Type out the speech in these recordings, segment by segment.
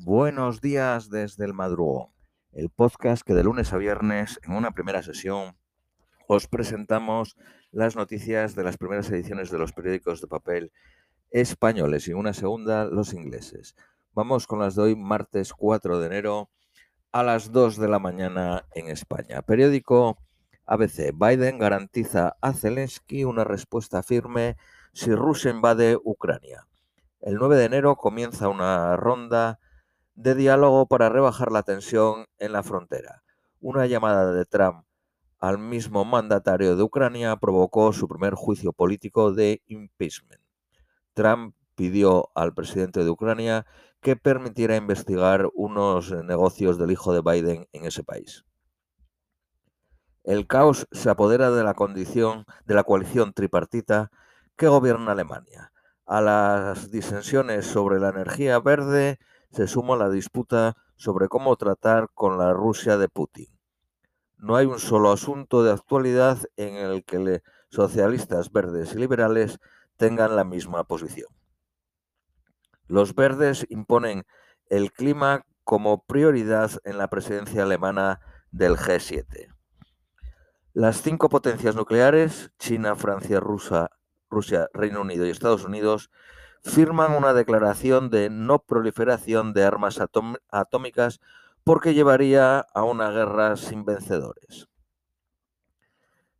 Buenos días desde el madrugón, el podcast que de lunes a viernes, en una primera sesión, os presentamos las noticias de las primeras ediciones de los periódicos de papel españoles y una segunda los ingleses. Vamos con las de hoy, martes 4 de enero a las 2 de la mañana en España. Periódico ABC. Biden garantiza a Zelensky una respuesta firme si Rusia invade Ucrania. El 9 de enero comienza una ronda de diálogo para rebajar la tensión en la frontera. Una llamada de Trump al mismo mandatario de Ucrania provocó su primer juicio político de impeachment. Trump pidió al presidente de Ucrania que permitiera investigar unos negocios del hijo de Biden en ese país. El caos se apodera de la condición de la coalición tripartita que gobierna Alemania. A las disensiones sobre la energía verde se suma la disputa sobre cómo tratar con la Rusia de Putin. No hay un solo asunto de actualidad en el que los socialistas verdes y liberales tengan la misma posición. Los verdes imponen el clima como prioridad en la presidencia alemana del G7. Las cinco potencias nucleares, China, Francia, Rusia, Reino Unido y Estados Unidos, firman una declaración de no proliferación de armas atómicas porque llevaría a una guerra sin vencedores.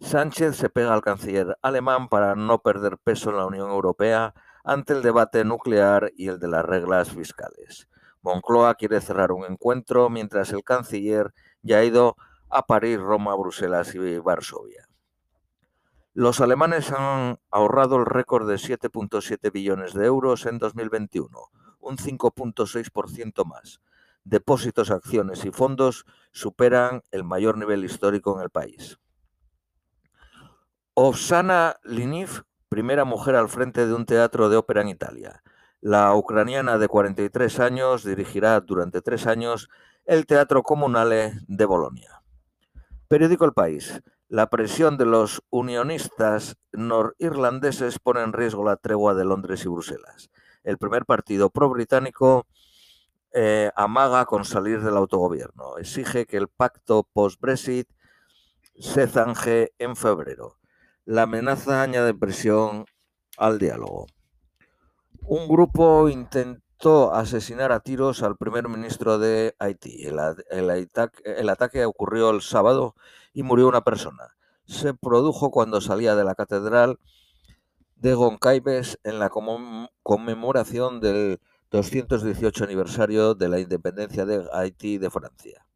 Sánchez se pega al canciller alemán para no perder peso en la Unión Europea ante el debate nuclear y el de las reglas fiscales. Moncloa quiere cerrar un encuentro mientras el canciller ya ha ido a París, Roma, Bruselas y Varsovia. Los alemanes han ahorrado el récord de 7.7 billones de euros en 2021, un 5.6% más. Depósitos, acciones y fondos superan el mayor nivel histórico en el país. Oksana Liniv, primera mujer al frente de un teatro de ópera en Italia. La ucraniana de 43 años dirigirá durante tres años el Teatro Comunale de Bolonia. Periódico El País. La presión de los unionistas norirlandeses pone en riesgo la tregua de Londres y Bruselas. El primer partido pro-británico eh, amaga con salir del autogobierno. Exige que el pacto post-Brexit se zanje en febrero. La amenaza añade presión al diálogo. Un grupo intentó asesinar a tiros al primer ministro de Haití. el ataque ocurrió el sábado y murió una persona. Se produjo cuando salía de la catedral de Goncalves en la conmemoración del 218 aniversario de la independencia de Haití de Francia.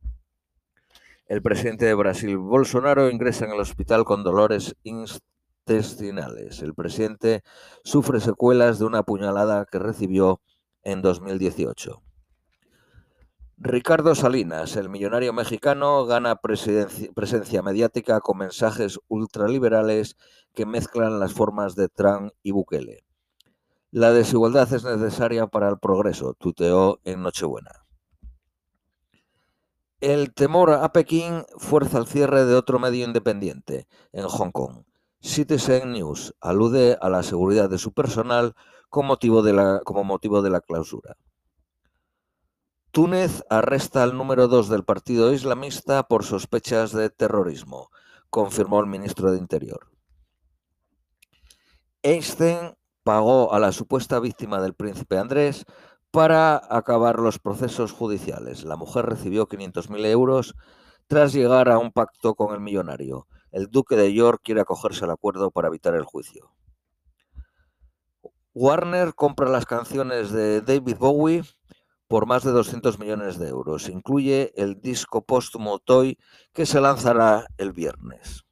El presidente de Brasil, Bolsonaro, ingresa en el hospital con dolores intestinales. El presidente sufre secuelas de una puñalada que recibió en 2018. Ricardo Salinas, el millonario mexicano, gana presencia mediática con mensajes ultraliberales que mezclan las formas de Trump y Bukele. La desigualdad es necesaria para el progreso, tuteó en Nochebuena. El temor a Pekín fuerza el cierre de otro medio independiente en Hong Kong. Citizen News alude a la seguridad de su personal motivo de la, como motivo de la clausura. Túnez arresta al número dos del partido islamista por sospechas de terrorismo, confirmó el ministro de Interior. Einstein pagó a la supuesta víctima del príncipe Andrés para acabar los procesos judiciales. La mujer recibió 500.000 euros tras llegar a un pacto con el millonario. El duque de York quiere acogerse al acuerdo para evitar el juicio. Warner compra las canciones de David Bowie por más de 200 millones de euros. Incluye el disco póstumo Toy que se lanzará el viernes.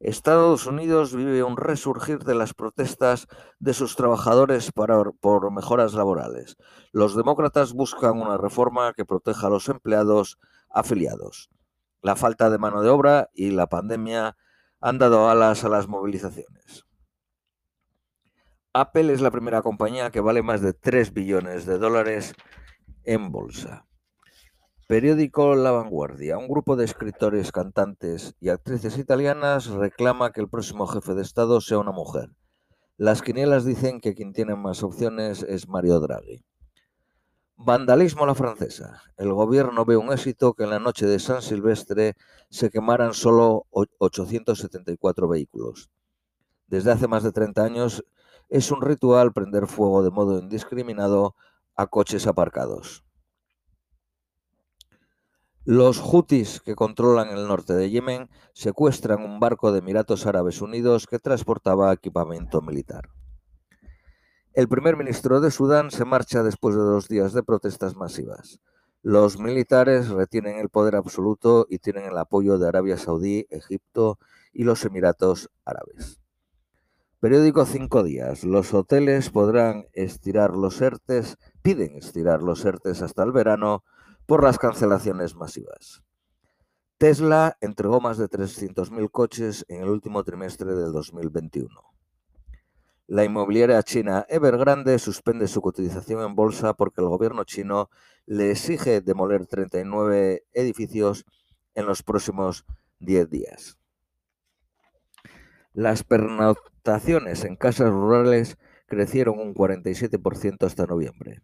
Estados Unidos vive un resurgir de las protestas de sus trabajadores por mejoras laborales. Los demócratas buscan una reforma que proteja a los empleados afiliados. La falta de mano de obra y la pandemia han dado alas a las movilizaciones. Apple es la primera compañía que vale más de 3 billones de dólares en bolsa. Periódico La Vanguardia. Un grupo de escritores, cantantes y actrices italianas reclama que el próximo jefe de Estado sea una mujer. Las quinielas dicen que quien tiene más opciones es Mario Draghi. Vandalismo a la francesa. El gobierno ve un éxito que en la noche de San Silvestre se quemaran solo 874 vehículos. Desde hace más de 30 años es un ritual prender fuego de modo indiscriminado a coches aparcados. Los Houthis que controlan el norte de Yemen secuestran un barco de Emiratos Árabes Unidos que transportaba equipamiento militar. El primer ministro de Sudán se marcha después de dos días de protestas masivas. Los militares retienen el poder absoluto y tienen el apoyo de Arabia Saudí, Egipto y los Emiratos Árabes. Periódico Cinco Días. Los hoteles podrán estirar los ERTES, piden estirar los ERTES hasta el verano por las cancelaciones masivas. Tesla entregó más de 300.000 coches en el último trimestre del 2021. La inmobiliaria china Evergrande suspende su cotización en bolsa porque el gobierno chino le exige demoler 39 edificios en los próximos 10 días. Las pernoctaciones en casas rurales crecieron un 47% hasta noviembre.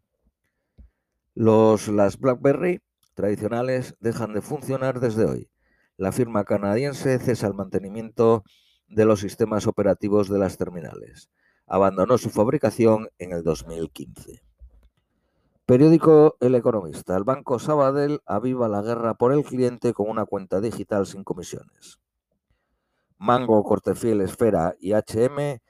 Los, las BlackBerry tradicionales dejan de funcionar desde hoy. La firma canadiense cesa el mantenimiento de los sistemas operativos de las terminales. Abandonó su fabricación en el 2015. Periódico El Economista. El Banco Sabadell aviva la guerra por el cliente con una cuenta digital sin comisiones. Mango, Cortefiel, Esfera y HM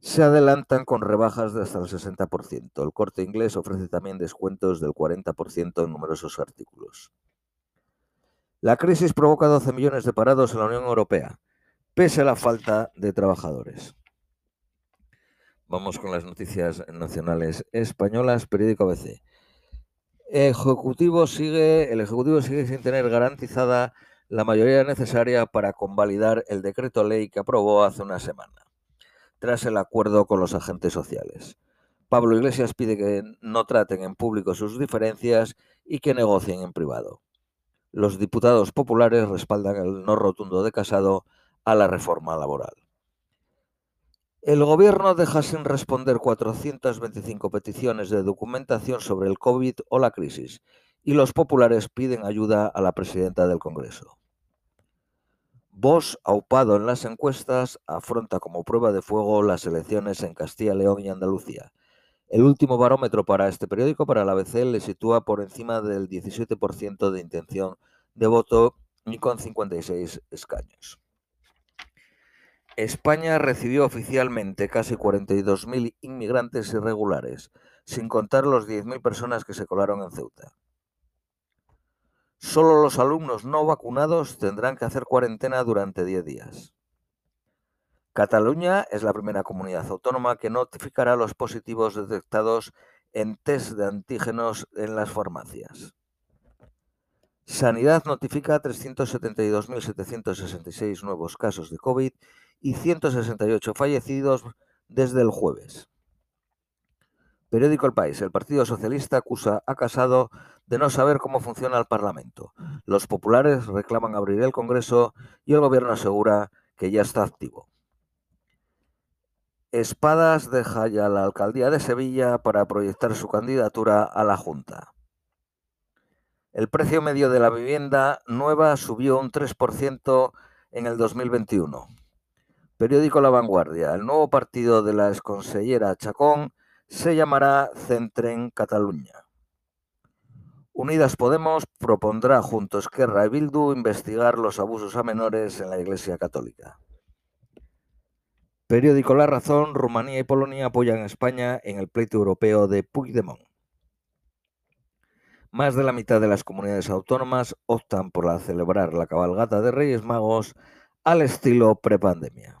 se adelantan con rebajas de hasta el 60%. El corte inglés ofrece también descuentos del 40% en numerosos artículos. La crisis provoca 12 millones de parados en la Unión Europea, pese a la falta de trabajadores. Vamos con las noticias nacionales españolas, periódico ABC. Ejecutivo sigue, el Ejecutivo sigue sin tener garantizada la mayoría necesaria para convalidar el decreto ley que aprobó hace una semana tras el acuerdo con los agentes sociales. Pablo Iglesias pide que no traten en público sus diferencias y que negocien en privado. Los diputados populares respaldan el no rotundo de Casado a la reforma laboral. El gobierno deja sin responder 425 peticiones de documentación sobre el COVID o la crisis y los populares piden ayuda a la presidenta del Congreso. Vox, aupado en las encuestas, afronta como prueba de fuego las elecciones en Castilla, León y Andalucía. El último barómetro para este periódico, para la ABC, le sitúa por encima del 17% de intención de voto y con 56 escaños. España recibió oficialmente casi 42.000 inmigrantes irregulares, sin contar los 10.000 personas que se colaron en Ceuta. Solo los alumnos no vacunados tendrán que hacer cuarentena durante 10 días. Cataluña es la primera comunidad autónoma que notificará los positivos detectados en test de antígenos en las farmacias. Sanidad notifica 372.766 nuevos casos de COVID y 168 fallecidos desde el jueves. Periódico El País. El Partido Socialista acusa a Casado de no saber cómo funciona el Parlamento. Los populares reclaman abrir el Congreso y el Gobierno asegura que ya está activo. Espadas deja ya la alcaldía de Sevilla para proyectar su candidatura a la Junta. El precio medio de la vivienda nueva subió un 3% en el 2021. Periódico La Vanguardia. El nuevo partido de la exconsellera Chacón se llamará Centren Cataluña. Unidas Podemos propondrá junto a Esquerra y Bildu investigar los abusos a menores en la Iglesia Católica. Periódico La Razón, Rumanía y Polonia apoyan a España en el pleito europeo de Puigdemont. Más de la mitad de las comunidades autónomas optan por celebrar la cabalgata de Reyes Magos al estilo prepandemia.